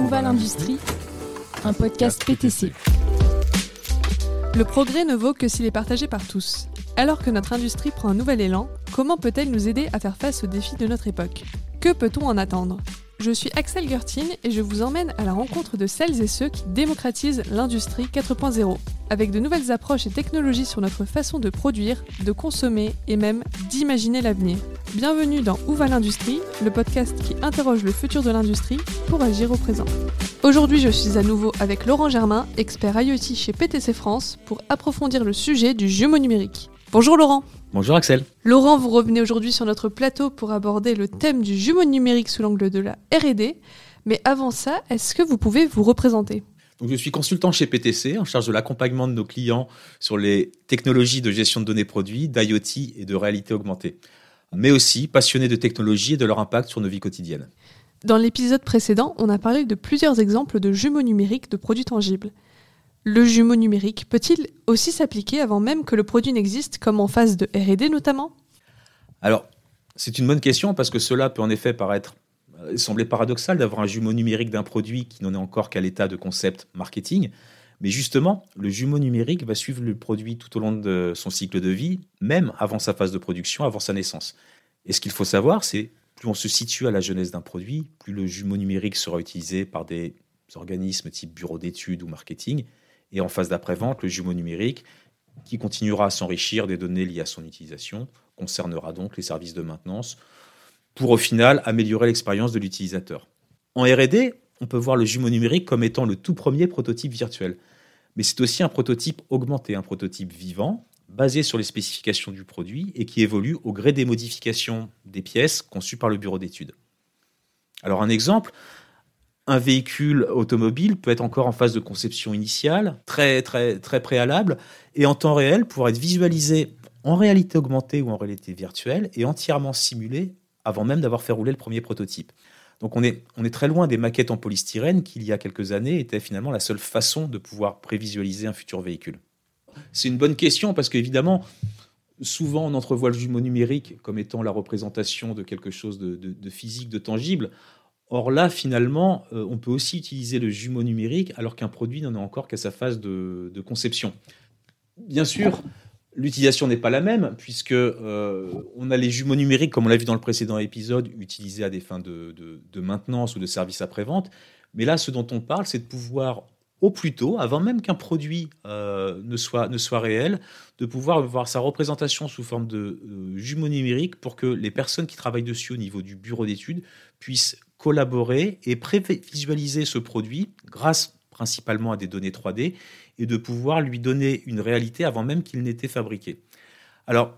Où va l'industrie Un podcast PTC. Le progrès ne vaut que s'il est partagé par tous. Alors que notre industrie prend un nouvel élan, comment peut-elle nous aider à faire face aux défis de notre époque? Que peut-on en attendre? Je suis Axel Gertin et je vous emmène à la rencontre de celles et ceux qui démocratisent l'industrie 4.0, avec de nouvelles approches et technologies sur notre façon de produire, de consommer et même d'imaginer l'avenir. Bienvenue dans Où va l'industrie, le podcast qui interroge le futur de l'industrie pour agir au présent. Aujourd'hui, je suis à nouveau avec Laurent Germain, expert IoT chez PTC France, pour approfondir le sujet du jumeau numérique. Bonjour Laurent. Bonjour Axel. Laurent, vous revenez aujourd'hui sur notre plateau pour aborder le thème du jumeau numérique sous l'angle de la RD. Mais avant ça, est-ce que vous pouvez vous représenter? Donc, je suis consultant chez PTC en charge de l'accompagnement de nos clients sur les technologies de gestion de données produits, d'IoT et de réalité augmentée, mais aussi passionné de technologie et de leur impact sur nos vies quotidiennes. Dans l'épisode précédent, on a parlé de plusieurs exemples de jumeaux numériques de produits tangibles. Le jumeau numérique peut-il aussi s'appliquer avant même que le produit n'existe, comme en phase de RD notamment? Alors, c'est une bonne question parce que cela peut en effet paraître euh, sembler paradoxal d'avoir un jumeau numérique d'un produit qui n'en est encore qu'à l'état de concept marketing. Mais justement, le jumeau numérique va suivre le produit tout au long de son cycle de vie, même avant sa phase de production, avant sa naissance. Et ce qu'il faut savoir, c'est plus on se situe à la jeunesse d'un produit, plus le jumeau numérique sera utilisé par des organismes type bureau d'études ou marketing, et en phase d'après-vente, le jumeau numérique, qui continuera à s'enrichir des données liées à son utilisation, concernera donc les services de maintenance, pour au final améliorer l'expérience de l'utilisateur. En RD, on peut voir le jumeau numérique comme étant le tout premier prototype virtuel. Mais c'est aussi un prototype augmenté, un prototype vivant, basé sur les spécifications du produit et qui évolue au gré des modifications des pièces conçues par le bureau d'études. Alors un exemple, un véhicule automobile peut être encore en phase de conception initiale, très, très, très préalable, et en temps réel pourra être visualisé en réalité augmentée ou en réalité virtuelle et entièrement simulé avant même d'avoir fait rouler le premier prototype. Donc on est, on est très loin des maquettes en polystyrène qui, il y a quelques années, étaient finalement la seule façon de pouvoir prévisualiser un futur véhicule. C'est une bonne question parce qu'évidemment, souvent on entrevoit le jumeau numérique comme étant la représentation de quelque chose de, de physique, de tangible. Or là, finalement, euh, on peut aussi utiliser le jumeau numérique alors qu'un produit n'en est encore qu'à sa phase de, conception. Bien sûr, l'utilisation n'est pas la même puisque euh, on a les jumeaux numériques, comme on l'a vu dans le précédent épisode, utilisés à des fins de, maintenance ou de service après-vente. Mais là, ce dont on parle, c'est de pouvoir au plus tôt, avant même qu'un produit euh, ne, soit, réel, de pouvoir voir sa représentation sous forme de jumeau numérique pour que les personnes qui travaillent dessus au niveau du bureau d'études puissent collaborer et prévisualiser ce produit grâce principalement à des données 3D et de pouvoir lui donner une réalité avant même qu'il n'était fabriqué. Alors,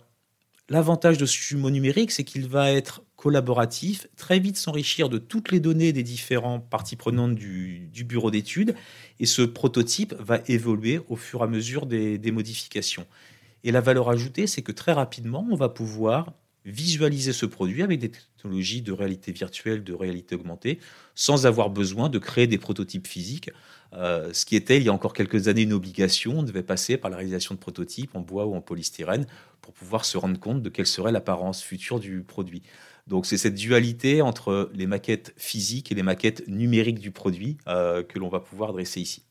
l'avantage de ce jumeau numérique, c'est qu'il va être collaboratif, très vite s'enrichir de toutes les données des différentes parties prenantes du, bureau d'études, et ce prototype va évoluer au fur et à mesure des modifications. Et la valeur ajoutée, c'est que très rapidement, on va pouvoir visualiser ce produit avec des technologies de réalité virtuelle, de réalité augmentée, sans avoir besoin de créer des prototypes physiques. Euh, ce qui était il y a encore quelques années une obligation, on devait passer par la réalisation de prototypes en bois ou en polystyrène pour pouvoir se rendre compte de quelle serait l'apparence future du produit. Donc c'est cette dualité entre les maquettes physiques et les maquettes numériques du produit euh, que l'on va pouvoir dresser ici.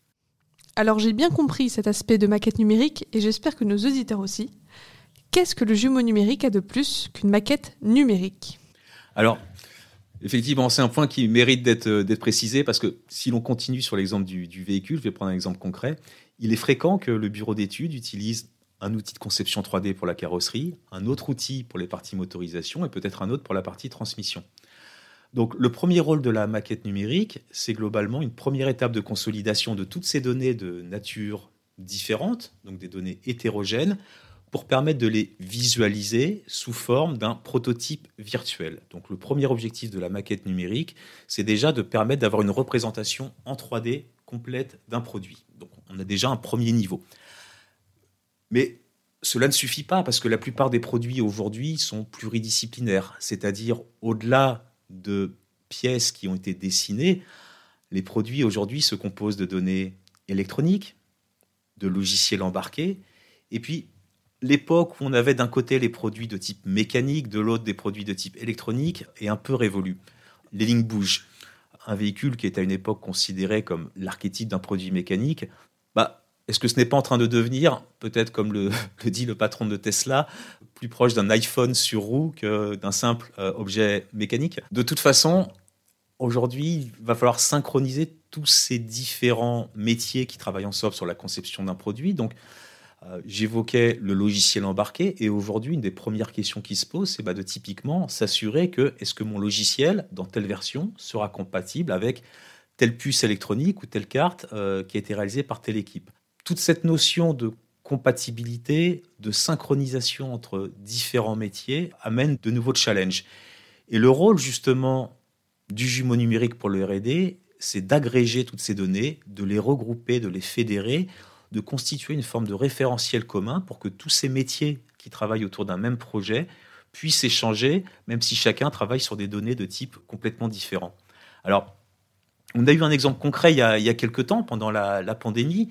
Alors j'ai bien compris cet aspect de maquette numérique et j'espère que nos auditeurs aussi. Qu'est-ce que le jumeau numérique a de plus qu'une maquette numérique? Alors, effectivement, c'est un point qui mérite euh, d'être précisé parce que si l'on continue sur l'exemple du, véhicule, je vais prendre un exemple concret, il est fréquent que le bureau d'études utilise un outil de conception 3D pour la carrosserie, un autre outil pour les parties motorisation et peut-être un autre pour la partie transmission. Donc le premier rôle de la maquette numérique, c'est globalement une première étape de consolidation de toutes ces données de nature différente, donc des données hétérogènes, pour permettre de les visualiser sous forme d'un prototype virtuel. Donc le premier objectif de la maquette numérique, c'est déjà de permettre d'avoir une représentation en 3D complète d'un produit. Donc on a déjà un premier niveau. Mais cela ne suffit pas parce que la plupart des produits aujourd'hui sont pluridisciplinaires, c'est-à-dire au-delà de pièces qui ont été dessinées, les produits aujourd'hui se composent de données électroniques, de logiciels embarqués, et puis l'époque où on avait d'un côté les produits de type mécanique, de l'autre des produits de type électronique est un peu révolue. Les lignes bougent. un véhicule qui est à une époque considéré comme l'archétype d'un produit mécanique, bah, est-ce que ce n'est pas en train de devenir, peut-être comme le, dit le patron de Tesla, plus proche d'un iPhone sur roue que d'un simple euh, objet mécanique? De toute façon, aujourd'hui, il va falloir synchroniser tous ces différents métiers qui travaillent ensemble sur la conception d'un produit. Donc, j'évoquais le logiciel embarqué et aujourd'hui, une des premières questions qui se pose, c'est bah, de typiquement s'assurer que est-ce que mon logiciel, dans telle version, sera compatible avec telle puce électronique ou telle carte euh, qui a été réalisée par telle équipe? Toute cette notion de compatibilité, de synchronisation entre différents métiers amène de nouveaux challenges. Et le rôle justement du jumeau numérique pour le RD, c'est d'agréger toutes ces données, de les regrouper, de les fédérer de constituer une forme de référentiel commun pour que tous ces métiers qui travaillent autour d'un même projet puissent échanger, même si chacun travaille sur des données de type complètement différent. Alors, on a eu un exemple concret il y a, quelques temps, pendant la, pandémie,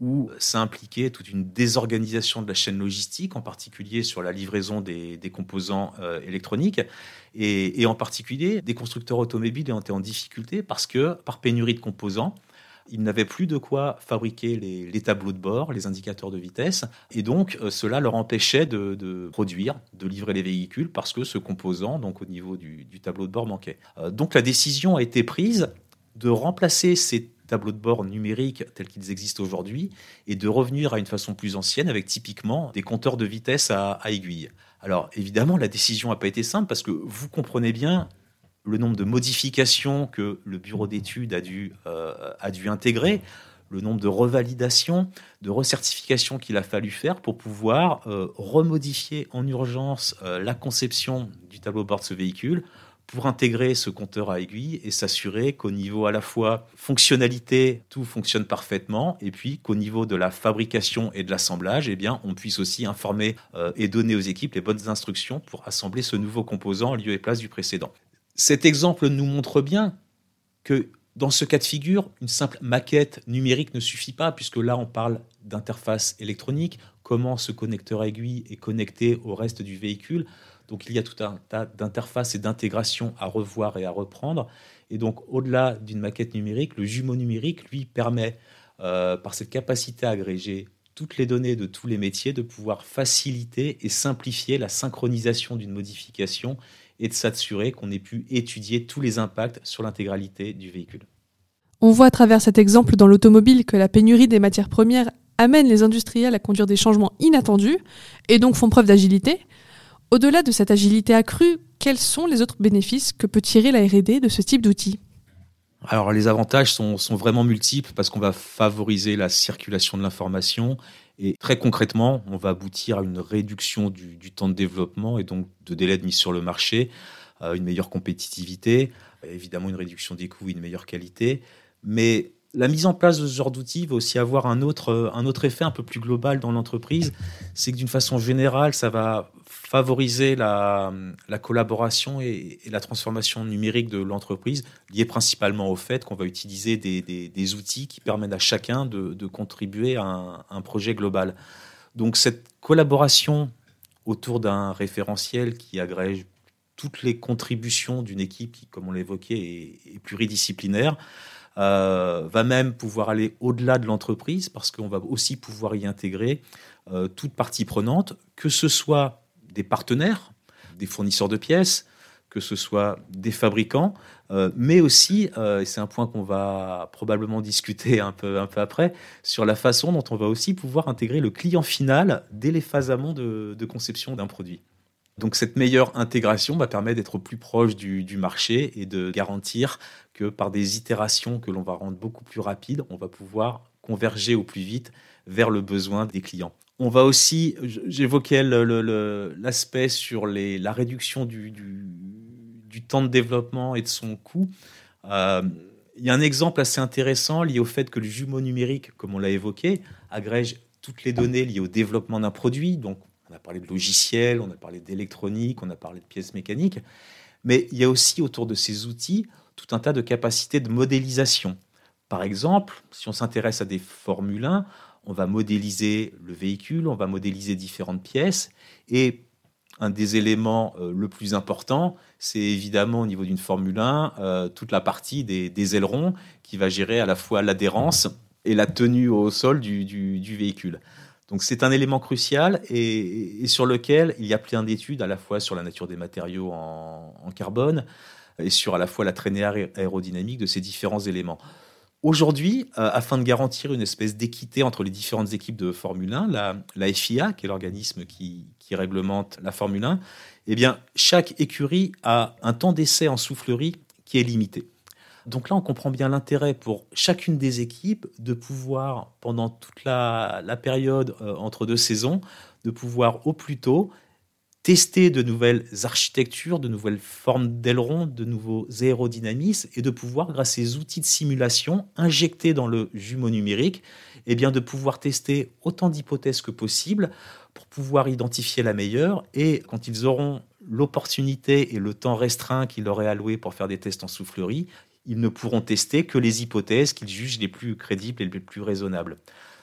où ça impliquait toute une désorganisation de la chaîne logistique, en particulier sur la livraison des, composants euh, électroniques, et, et, en particulier des constructeurs automobiles été en difficulté parce que, par pénurie de composants, ils n'avaient plus de quoi fabriquer les, tableaux de bord, les indicateurs de vitesse, et donc euh, cela leur empêchait de, produire, de livrer les véhicules parce que ce composant, donc au niveau du, tableau de bord, manquait. Euh, donc la décision a été prise de remplacer ces tableaux de bord numériques tels qu'ils existent aujourd'hui et de revenir à une façon plus ancienne avec typiquement des compteurs de vitesse à, à aiguille. Alors évidemment, la décision n'a pas été simple parce que vous comprenez bien le nombre de modifications que le bureau d'études a, dû, euh, a dû intégrer, le nombre de revalidations, de recertifications qu'il a fallu faire pour pouvoir euh, remodifier en urgence euh, la conception du tableau de bord de ce véhicule pour intégrer ce compteur à aiguille et s'assurer qu'au niveau à la fois fonctionnalité, tout fonctionne parfaitement, et puis qu'au niveau de la fabrication et de l'assemblage, eh bien, on puisse aussi informer et donner aux équipes les bonnes instructions pour assembler ce nouveau composant en lieu et place du précédent. Cet exemple nous montre bien que dans ce cas de figure, une simple maquette numérique ne suffit pas, puisque là, on parle d'interface électronique, comment ce connecteur aiguille est connecté au reste du véhicule. Donc il y a tout un tas d'interfaces et d'intégrations à revoir et à reprendre. Et donc au-delà d'une maquette numérique, le jumeau numérique, lui, permet, euh, par cette capacité à agréger toutes les données de tous les métiers, de pouvoir faciliter et simplifier la synchronisation d'une modification et de s'assurer qu'on ait pu étudier tous les impacts sur l'intégralité du véhicule. On voit à travers cet exemple dans l'automobile que la pénurie des matières premières amène les industriels à conduire des changements inattendus et donc font preuve d'agilité. Au-delà de cette agilité accrue, quels sont les autres bénéfices que peut tirer la RD de ce type d'outil alors les avantages sont, sont vraiment multiples parce qu'on va favoriser la circulation de l'information et très concrètement, on va aboutir à une réduction du, temps de développement et donc de délai de mise sur le marché, une meilleure compétitivité, évidemment une réduction des coûts, une meilleure qualité. Mais la mise en place de ce genre d'outils va aussi avoir un autre, un autre effet un peu plus global dans l'entreprise. C'est que d'une façon générale, ça va favoriser la, collaboration et, la transformation numérique de l'entreprise, liée principalement au fait qu'on va utiliser des, outils qui permettent à chacun de, contribuer à un, projet global. Donc cette collaboration autour d'un référentiel qui agrège toutes les contributions d'une équipe qui, comme on l'évoquait, est, pluridisciplinaire, euh, va même pouvoir aller au-delà de l'entreprise parce qu'on va aussi pouvoir y intégrer euh, toute partie prenante, que ce soit des partenaires, des fournisseurs de pièces, que ce soit des fabricants, euh, mais aussi, et c'est un point qu'on va probablement discuter un peu, un peu après, sur la façon dont on va aussi pouvoir intégrer le client final dès les phases amont de, conception d'un produit. Donc cette meilleure intégration va permettre d'être plus proche du, marché et de garantir que par des itérations que l'on va rendre beaucoup plus rapides, on va pouvoir converger au plus vite vers le besoin des clients. On va aussi, j'évoquais l'aspect sur la réduction du, temps de développement et de son coût. Euh, il y a un exemple assez intéressant lié au fait que le jumeau numérique, comme on l'a évoqué, agrège toutes les données liées au développement d'un produit. Donc, on a parlé de logiciel, on a parlé d'électronique, on a parlé de pièces mécaniques. Mais il y a aussi autour de ces outils tout un tas de capacités de modélisation. Par exemple, si on s'intéresse à des Formule 1, on va modéliser le véhicule, on va modéliser différentes pièces, et un des éléments le plus important, c'est évidemment au niveau d'une Formule 1, toute la partie des, ailerons qui va gérer à la fois l'adhérence et la tenue au sol du véhicule. Donc c'est un élément crucial et, sur lequel il y a plein d'études à la fois sur la nature des matériaux en, carbone et sur à la fois la traînée aérodynamique de ces différents éléments. Aujourd'hui, euh, afin de garantir une espèce d'équité entre les différentes équipes de Formule 1, la, FIA, qui est l'organisme qui, réglemente la Formule 1, eh bien, chaque écurie a un temps d'essai en soufflerie qui est limité. Donc là, on comprend bien l'intérêt pour chacune des équipes de pouvoir, pendant toute la, période euh, entre deux saisons, de pouvoir au plus tôt tester de nouvelles architectures, de nouvelles formes d'ailerons, de nouveaux aérodynamismes, et de pouvoir, grâce à ces outils de simulation injectés dans le jumeau numérique, eh bien de pouvoir tester autant d'hypothèses que possible pour pouvoir identifier la meilleure. Et quand ils auront l'opportunité et le temps restreint qu'il leur est alloué pour faire des tests en soufflerie, ils ne pourront tester que les hypothèses qu'ils jugent les plus crédibles et les plus raisonnables.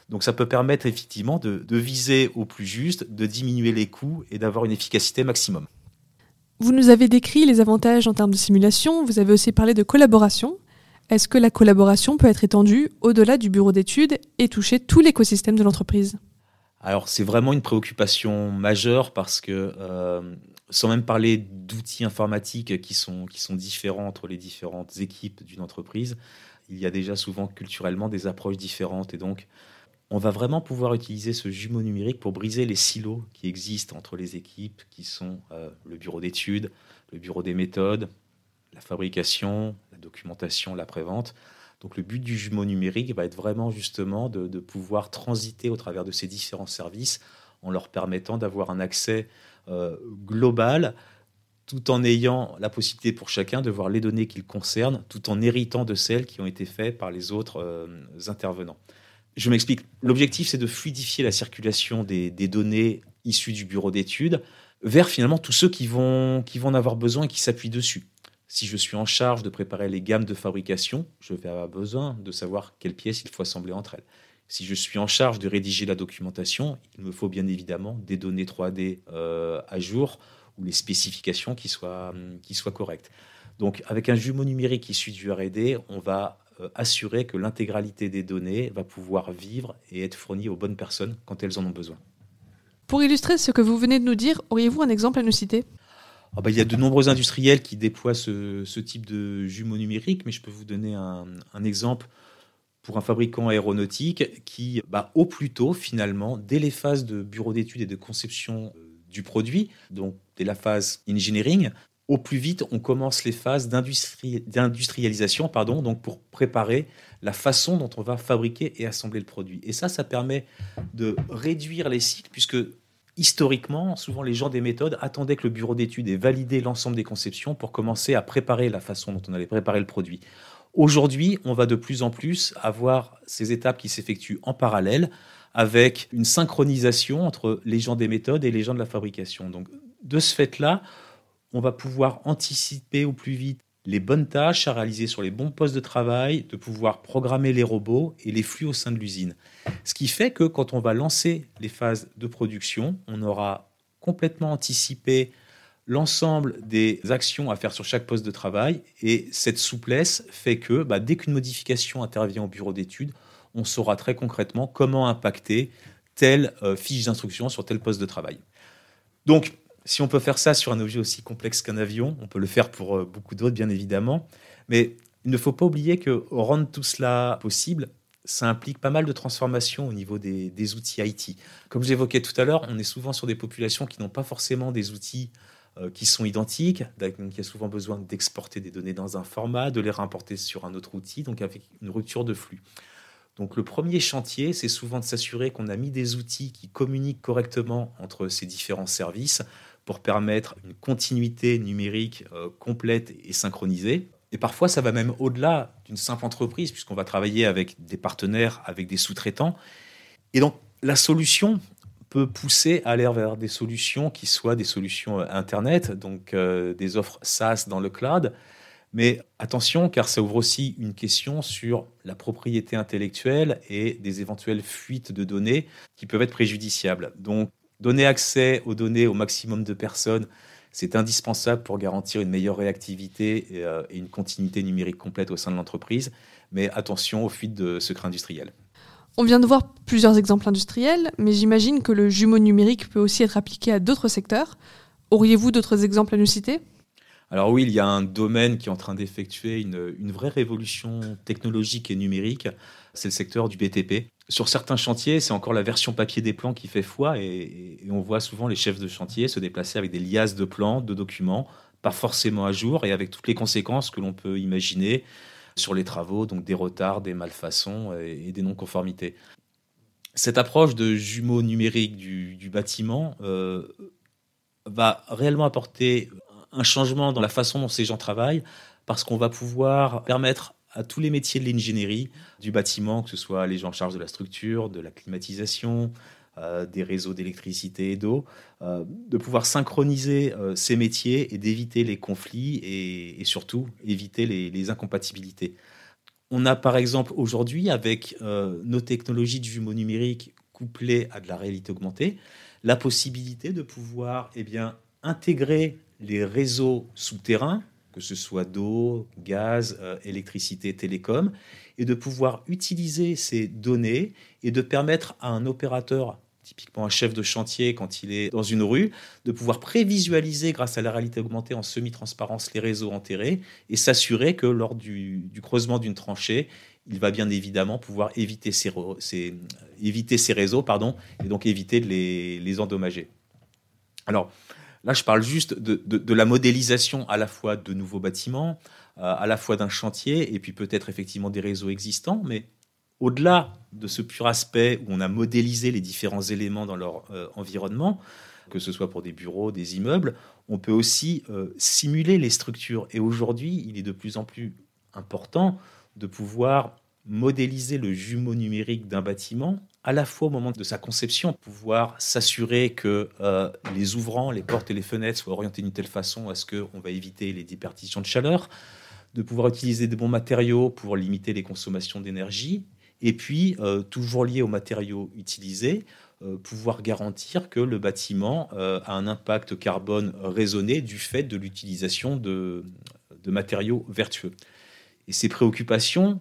Donc ça peut permettre effectivement de, viser au plus juste, de diminuer les coûts et d'avoir une efficacité maximum. Vous nous avez décrit les avantages en termes de simulation, vous avez aussi parlé de collaboration. Est-ce que la collaboration peut être étendue au-delà du bureau d'études et toucher tout l'écosystème de l'entreprise? Alors c'est vraiment une préoccupation majeure parce que euh, sans même parler d'outils informatiques qui sont, qui sont différents entre les différentes équipes d'une entreprise, il y a déjà souvent culturellement des approches différentes. Et donc, on va vraiment pouvoir utiliser ce jumeau numérique pour briser les silos qui existent entre les équipes, qui sont euh, le bureau d'études, le bureau des méthodes, la fabrication, la documentation, la prévente. Donc le but du jumeau numérique va être vraiment justement de, pouvoir transiter au travers de ces différents services en leur permettant d'avoir un accès euh, global, tout en ayant la possibilité pour chacun de voir les données qu'il concerne, tout en héritant de celles qui ont été faites par les autres euh, intervenants. Je m'explique. L'objectif, c'est de fluidifier la circulation des, données issues du bureau d'études vers finalement tous ceux qui vont, qui vont en avoir besoin et qui s'appuient dessus. Si je suis en charge de préparer les gammes de fabrication, je vais avoir besoin de savoir quelles pièces il faut assembler entre elles. Si je suis en charge de rédiger la documentation, il me faut bien évidemment des données 3D euh, à jour ou les spécifications qui soient, qui soient correctes. Donc avec un jumeau numérique issu du RD, on va assurer que l'intégralité des données va pouvoir vivre et être fournie aux bonnes personnes quand elles en ont besoin. Pour illustrer ce que vous venez de nous dire, auriez-vous un exemple à nous citer? Ah bah, il y a de nombreux industriels qui déploient ce, type de jumeau numérique, mais je peux vous donner un, un exemple pour un fabricant aéronautique qui, bah, au plus tôt, finalement, dès les phases de bureau d'études et de conception euh, du produit, donc dès la phase engineering, au plus vite, on commence les phases d'industrialisation, pardon, donc pour préparer la façon dont on va fabriquer et assembler le produit. Et ça, ça permet de réduire les cycles, puisque historiquement, souvent les gens des méthodes attendaient que le bureau d'études ait validé l'ensemble des conceptions pour commencer à préparer la façon dont on allait préparer le produit. Aujourd'hui, on va de plus en plus avoir ces étapes qui s'effectuent en parallèle avec une synchronisation entre les gens des méthodes et les gens de la fabrication. Donc, de ce fait-là, on va pouvoir anticiper au plus vite les bonnes tâches à réaliser sur les bons postes de travail, de pouvoir programmer les robots et les flux au sein de l'usine. Ce qui fait que quand on va lancer les phases de production, on aura complètement anticipé l'ensemble des actions à faire sur chaque poste de travail. Et cette souplesse fait que bah, dès qu'une modification intervient au bureau d'études, on saura très concrètement comment impacter telle euh, fiche d'instruction sur tel poste de travail. Donc, si on peut faire ça sur un objet aussi complexe qu'un avion, on peut le faire pour euh, beaucoup d'autres, bien évidemment. Mais il ne faut pas oublier que rendre tout cela possible, ça implique pas mal de transformations au niveau des, des outils IT. Comme j'évoquais tout à l'heure, on est souvent sur des populations qui n'ont pas forcément des outils euh, qui sont identiques, donc il y a souvent besoin d'exporter des données dans un format, de les réimporter sur un autre outil, donc avec une rupture de flux. Donc le premier chantier, c'est souvent de s'assurer qu'on a mis des outils qui communiquent correctement entre ces différents services pour permettre une continuité numérique euh, complète et synchronisée. Et parfois, ça va même au-delà d'une simple entreprise, puisqu'on va travailler avec des partenaires, avec des sous-traitants. Et donc, la solution, peut pousser à aller vers des solutions qui soient des solutions euh, Internet, donc euh, des offres SaaS dans le cloud. Mais attention, car ça ouvre aussi une question sur la propriété intellectuelle et des éventuelles fuites de données qui peuvent être préjudiciables. Donc, Donner accès aux données au maximum de personnes, c'est indispensable pour garantir une meilleure réactivité euh, et, une continuité numérique complète au sein de l'entreprise. Mais attention aux fuites de secrets industriels. On vient de voir plusieurs exemples industriels, mais j'imagine que le jumeau numérique peut aussi être appliqué à d'autres secteurs. Auriez-vous d'autres exemples à nous citer? Alors oui, il y a un domaine qui est en train d'effectuer une, vraie révolution technologique et numérique, c'est le secteur du BTP. Sur certains chantiers, c'est encore la version papier des plans qui fait foi et, on voit souvent les chefs de chantier se déplacer avec des liasses de plans, de documents, pas forcément à jour et avec toutes les conséquences que l'on peut imaginer sur les travaux, donc des retards, des malfaçons et, des non-conformités. Cette approche de jumeaux numériques du, bâtiment euh, va réellement apporter un changement dans la façon dont ces gens travaillent, parce qu'on va pouvoir permettre à tous les métiers de l'ingénierie, du bâtiment, que ce soit les gens en charge de la structure, de la climatisation, euh, des réseaux d'électricité et d'eau, euh, de pouvoir synchroniser euh, ces métiers et d'éviter les conflits et, surtout éviter les, incompatibilités. On a par exemple aujourd'hui, avec nos technologies de jumeaux numériques couplées à de la réalité augmentée, la possibilité de pouvoir eh bien, intégrer les réseaux souterrains, que ce soit d'eau, gaz, euh, électricité, télécom, et de pouvoir utiliser ces données et de permettre à un opérateur, typiquement un chef de chantier quand il est dans une rue, de pouvoir prévisualiser grâce à la réalité augmentée en semi-transparence les réseaux enterrés et s'assurer que lors du, creusement d'une tranchée, il va bien évidemment pouvoir éviter ces, réseaux pardon, et donc éviter de les, les endommager. Alors, Là, je parle juste de, la modélisation à la fois de nouveaux bâtiments, euh, à la fois d'un chantier, et puis peut-être effectivement des réseaux existants, mais au-delà de ce pur aspect où on a modélisé les différents éléments dans leur euh, environnement, que ce soit pour des bureaux, des immeubles, on peut aussi euh, simuler les structures. Et aujourd'hui, il est de plus en plus important de pouvoir modéliser le jumeau numérique d'un bâtiment à la fois au moment de sa conception, pouvoir s'assurer que euh, les ouvrants, les portes et les fenêtres soient orientés d'une telle façon à ce qu'on va éviter les déperditions de chaleur, de pouvoir utiliser des bons matériaux pour limiter les consommations d'énergie, et puis, euh, toujours lié aux matériaux utilisés, euh, pouvoir garantir que le bâtiment a un impact carbone raisonné du fait de l'utilisation de, de matériaux vertueux. Et ces préoccupations,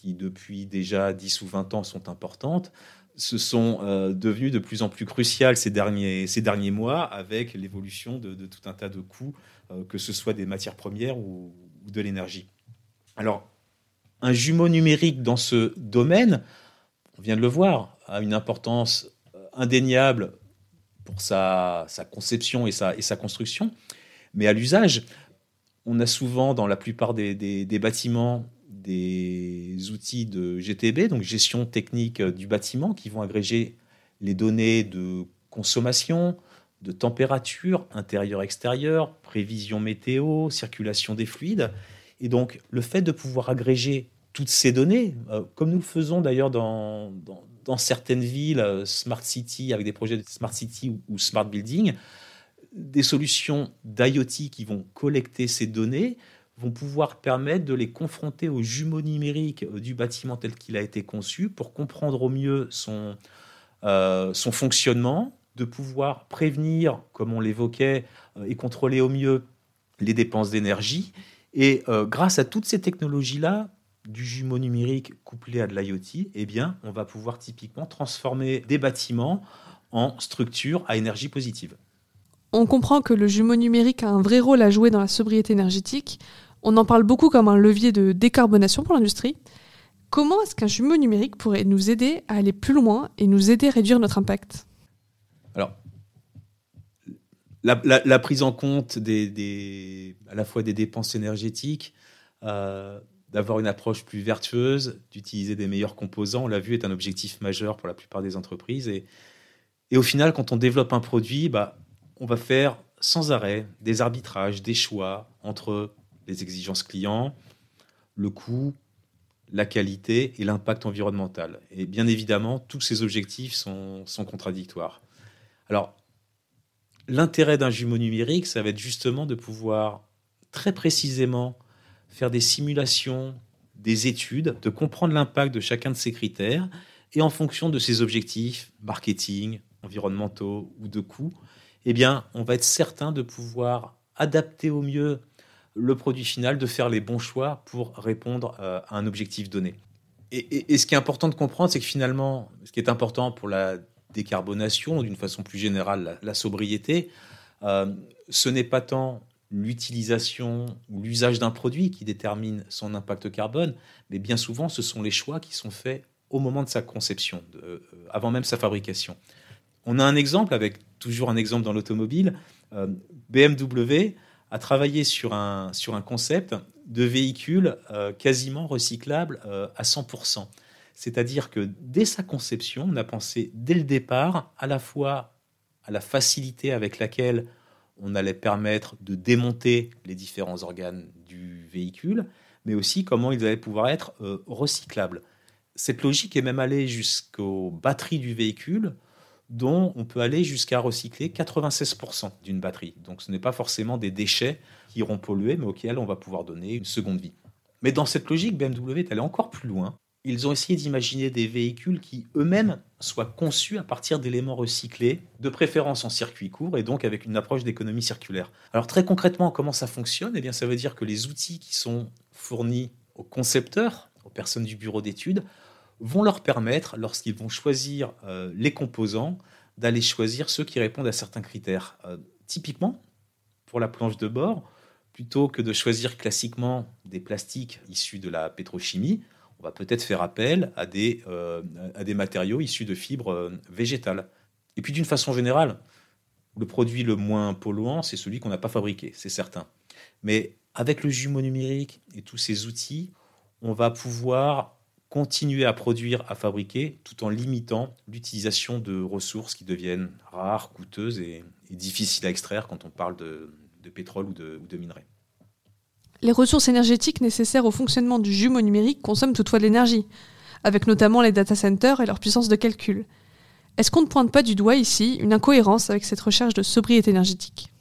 qui depuis déjà 10 ou 20 ans sont importantes, se sont euh, devenues de plus en plus cruciales ces derniers, ces derniers mois avec l'évolution de, tout un tas de coûts, euh, que ce soit des matières premières ou, de l'énergie. Alors, un jumeau numérique dans ce domaine, on vient de le voir, a une importance euh, indéniable pour sa, conception et sa, construction, mais à l'usage, on a souvent dans la plupart des bâtiments des outils de GTB, donc gestion technique du bâtiment, qui vont agréger les données de consommation, de température intérieure-extérieure, prévision météo, circulation des fluides. Et donc, le fait de pouvoir agréger toutes ces données, euh, comme nous le faisons d'ailleurs dans, dans, certaines villes, euh, Smart City, avec des projets de Smart City ou Smart Building, des solutions d'IoT qui vont collecter ces données, vont pouvoir permettre de les confronter aux jumeaux numériques euh, du bâtiment tel qu'il a été conçu pour comprendre au mieux son, euh, son fonctionnement, de pouvoir prévenir, comme on l'évoquait, euh, et contrôler au mieux les dépenses d'énergie. Et grâce à toutes ces technologies-là, du jumeau numérique couplé à de l'IoT, eh bien, on va pouvoir typiquement transformer des bâtiments en structures à énergie positive. On comprend que le jumeau numérique a un vrai rôle à jouer dans la sobriété énergétique. On en parle beaucoup comme un levier de décarbonation pour l'industrie. Comment est-ce qu'un jumeau numérique pourrait nous aider à aller plus loin et nous aider à réduire notre impact? Alors, la, prise en compte des, à la fois des dépenses énergétiques, euh, d'avoir une approche plus vertueuse, d'utiliser des meilleurs composants, on l'a vu, est un objectif majeur pour la plupart des entreprises. Et, au final, quand on développe un produit, bah, on va faire sans arrêt des arbitrages, des choix entre les exigences clients, le coût, la qualité et l'impact environnemental. Et bien évidemment, tous ces objectifs sont, contradictoires. Alors, l'intérêt d'un jumeau numérique, ça va être justement de pouvoir très précisément faire des simulations, des études, de comprendre l'impact de chacun de ces critères, et en fonction de ces objectifs, marketing, environnementaux ou de coûts, eh bien, on va être certain de pouvoir adapter au mieux le produit final, de faire les bons choix pour répondre euh, à un objectif donné. Et, ce qui est important de comprendre, c'est que finalement, ce qui est important pour la décarbonation, d'une façon plus générale, la, sobriété, euh, ce n'est pas tant l'utilisation ou l'usage d'un produit qui détermine son impact carbone, mais bien souvent, ce sont les choix qui sont faits au moment de sa conception, euh, avant même sa fabrication. On a un exemple, avec toujours un exemple dans l'automobile. BMW a travaillé sur un, sur un concept de véhicule euh, quasiment recyclable à 100%. C'est-à-dire que dès sa conception, on a pensé dès le départ à la fois à la facilité avec laquelle on allait permettre de démonter les différents organes du véhicule, mais aussi comment ils allaient pouvoir être recyclables. Cette logique est même allée jusqu'aux batteries du véhicule, dont on peut aller jusqu'à recycler 96% d'une batterie. Donc ce n'est pas forcément des déchets qui iront polluer, mais auxquels on va pouvoir donner une seconde vie. Mais dans cette logique, BMW est allé encore plus loin. Ils ont essayé d'imaginer des véhicules qui eux-mêmes soient conçus à partir d'éléments recyclés, de préférence en circuit court et donc avec une approche d'économie circulaire. Alors très concrètement, comment ça fonctionne? Eh bien, ça veut dire que les outils qui sont fournis aux concepteurs, aux personnes du bureau d'études, vont leur permettre, lorsqu'ils vont choisir euh, les composants, d'aller choisir ceux qui répondent à certains critères. Euh, typiquement, pour la planche de bord, plutôt que de choisir classiquement des plastiques issus de la pétrochimie, on va peut-être faire appel à des, euh, à des matériaux issus de fibres végétales. Et puis d'une façon générale, le produit le moins polluant, c'est celui qu'on n'a pas fabriqué, c'est certain. Mais avec le jumeau numérique et tous ces outils, on va pouvoir continuer à produire, à fabriquer, tout en limitant l'utilisation de ressources qui deviennent rares, coûteuses et, difficiles à extraire quand on parle de, pétrole ou de, ou de minerais. Les ressources énergétiques nécessaires au fonctionnement du jumeau numérique consomment toutefois de l'énergie, avec notamment les data centers et leur puissance de calcul. Est-ce qu'on ne pointe pas du doigt ici une incohérence avec cette recherche de sobriété énergétique?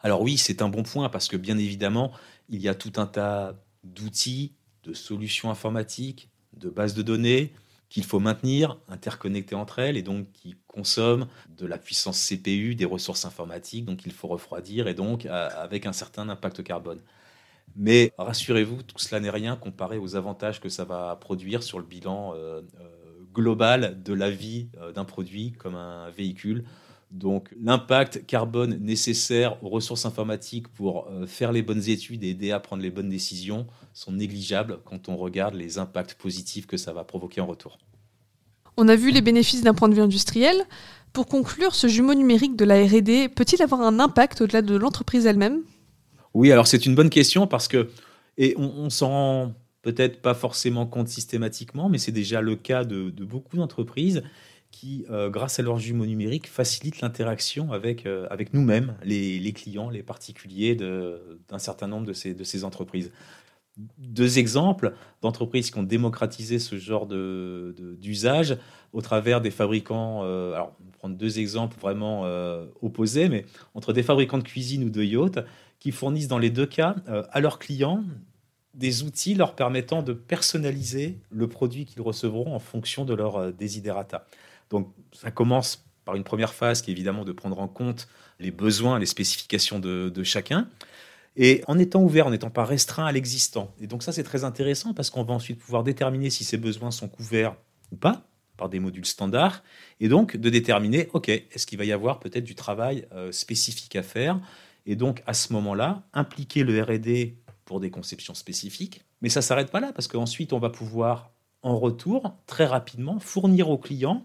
Alors oui, c'est un bon point parce que bien évidemment, il y a tout un tas d'outils, de solutions informatiques, de bases de données qu'il faut maintenir, interconnectées entre elles, et donc qui consomment de la puissance CPU, des ressources informatiques, donc il faut refroidir, et donc avec un certain impact carbone. Mais rassurez-vous, tout cela n'est rien comparé aux avantages que ça va produire sur le bilan euh, euh, global de la vie euh, d'un produit comme un véhicule donc l'impact carbone nécessaire aux ressources informatiques pour euh, faire les bonnes études et aider à prendre les bonnes décisions sont négligeables quand on regarde les impacts positifs que ça va provoquer en retour. On a vu les bénéfices d'un point de vue industriel. Pour conclure, ce jumeau numérique de la RD peut-il avoir un impact au-delà de l'entreprise elle-même? Oui, alors c'est une bonne question parce que, et on, on s'en rend peut-être pas forcément compte systématiquement, mais c'est déjà le cas de, de beaucoup d'entreprises qui, euh, grâce à leur jumeaux numériques, facilitent l'interaction avec, euh, avec nous-mêmes, les, clients, les particuliers d'un certain nombre de ces, de entreprises. Deux exemples d'entreprises qui ont démocratisé ce genre d'usage de, au travers des fabricants. Euh, alors, on va prendre deux exemples vraiment opposés, mais entre des fabricants de cuisine ou de yachts qui fournissent dans les deux cas à leurs clients des outils leur permettant de personnaliser le produit qu'ils recevront en fonction de leur desiderata. Donc ça commence par une première phase qui est évidemment de prendre en compte les besoins, les spécifications de, chacun, et en étant ouvert, en n'étant pas restreint à l'existant. Et donc ça c'est très intéressant parce qu'on va ensuite pouvoir déterminer si ces besoins sont couverts ou pas par des modules standards, et donc de déterminer, OK, est-ce qu'il va y avoir peut-être du travail euh, spécifique à faire, et donc à ce moment-là, impliquer le RD pour des conceptions spécifiques. Mais ça ne s'arrête pas là, parce qu'ensuite on va pouvoir, en retour, très rapidement, fournir aux clients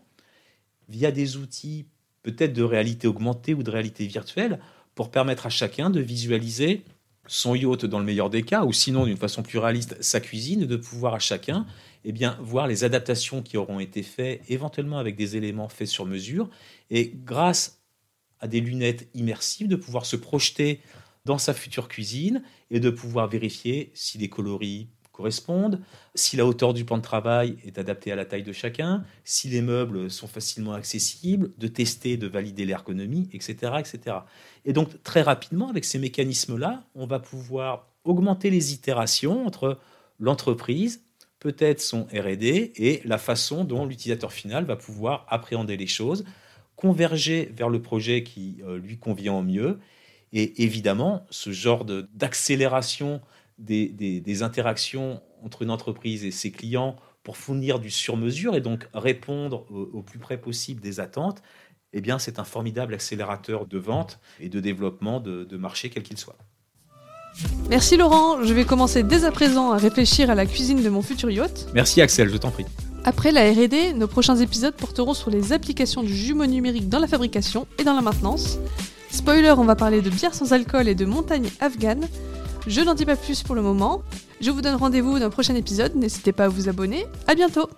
via des outils peut-être de réalité augmentée ou de réalité virtuelle pour permettre à chacun de visualiser son yacht dans le meilleur des cas, ou sinon d'une façon plus réaliste sa cuisine, de pouvoir à chacun eh bien, voir les adaptations qui auront été faites, éventuellement avec des éléments faits sur mesure, et grâce à des lunettes immersives, de pouvoir se projeter dans sa future cuisine et de pouvoir vérifier si les coloris correspondent, si la hauteur du plan de travail est adaptée à la taille de chacun, si les meubles sont facilement accessibles, de tester, de valider l'ergonomie, etc., etc. Et donc très rapidement, avec ces mécanismes-là, on va pouvoir augmenter les itérations entre l'entreprise, peut-être son RD, et la façon dont l'utilisateur final va pouvoir appréhender les choses converger vers le projet qui euh, lui convient au mieux. Et évidemment, ce genre d'accélération des, des, interactions entre une entreprise et ses clients pour fournir du sur-mesure et donc répondre au, plus près possible des attentes, eh bien, c'est un formidable accélérateur de vente et de développement de, de marché, quel qu'il soit. Merci Laurent, je vais commencer dès à présent à réfléchir à la cuisine de mon futur yacht. Merci Axel, je t'en prie. Après la RD, nos prochains épisodes porteront sur les applications du jumeau numérique dans la fabrication et dans la maintenance. Spoiler, on va parler de bière sans alcool et de montagne afghane. Je n'en dis pas plus pour le moment. Je vous donne rendez-vous dans un prochain épisode, n'hésitez pas à vous abonner. À bientôt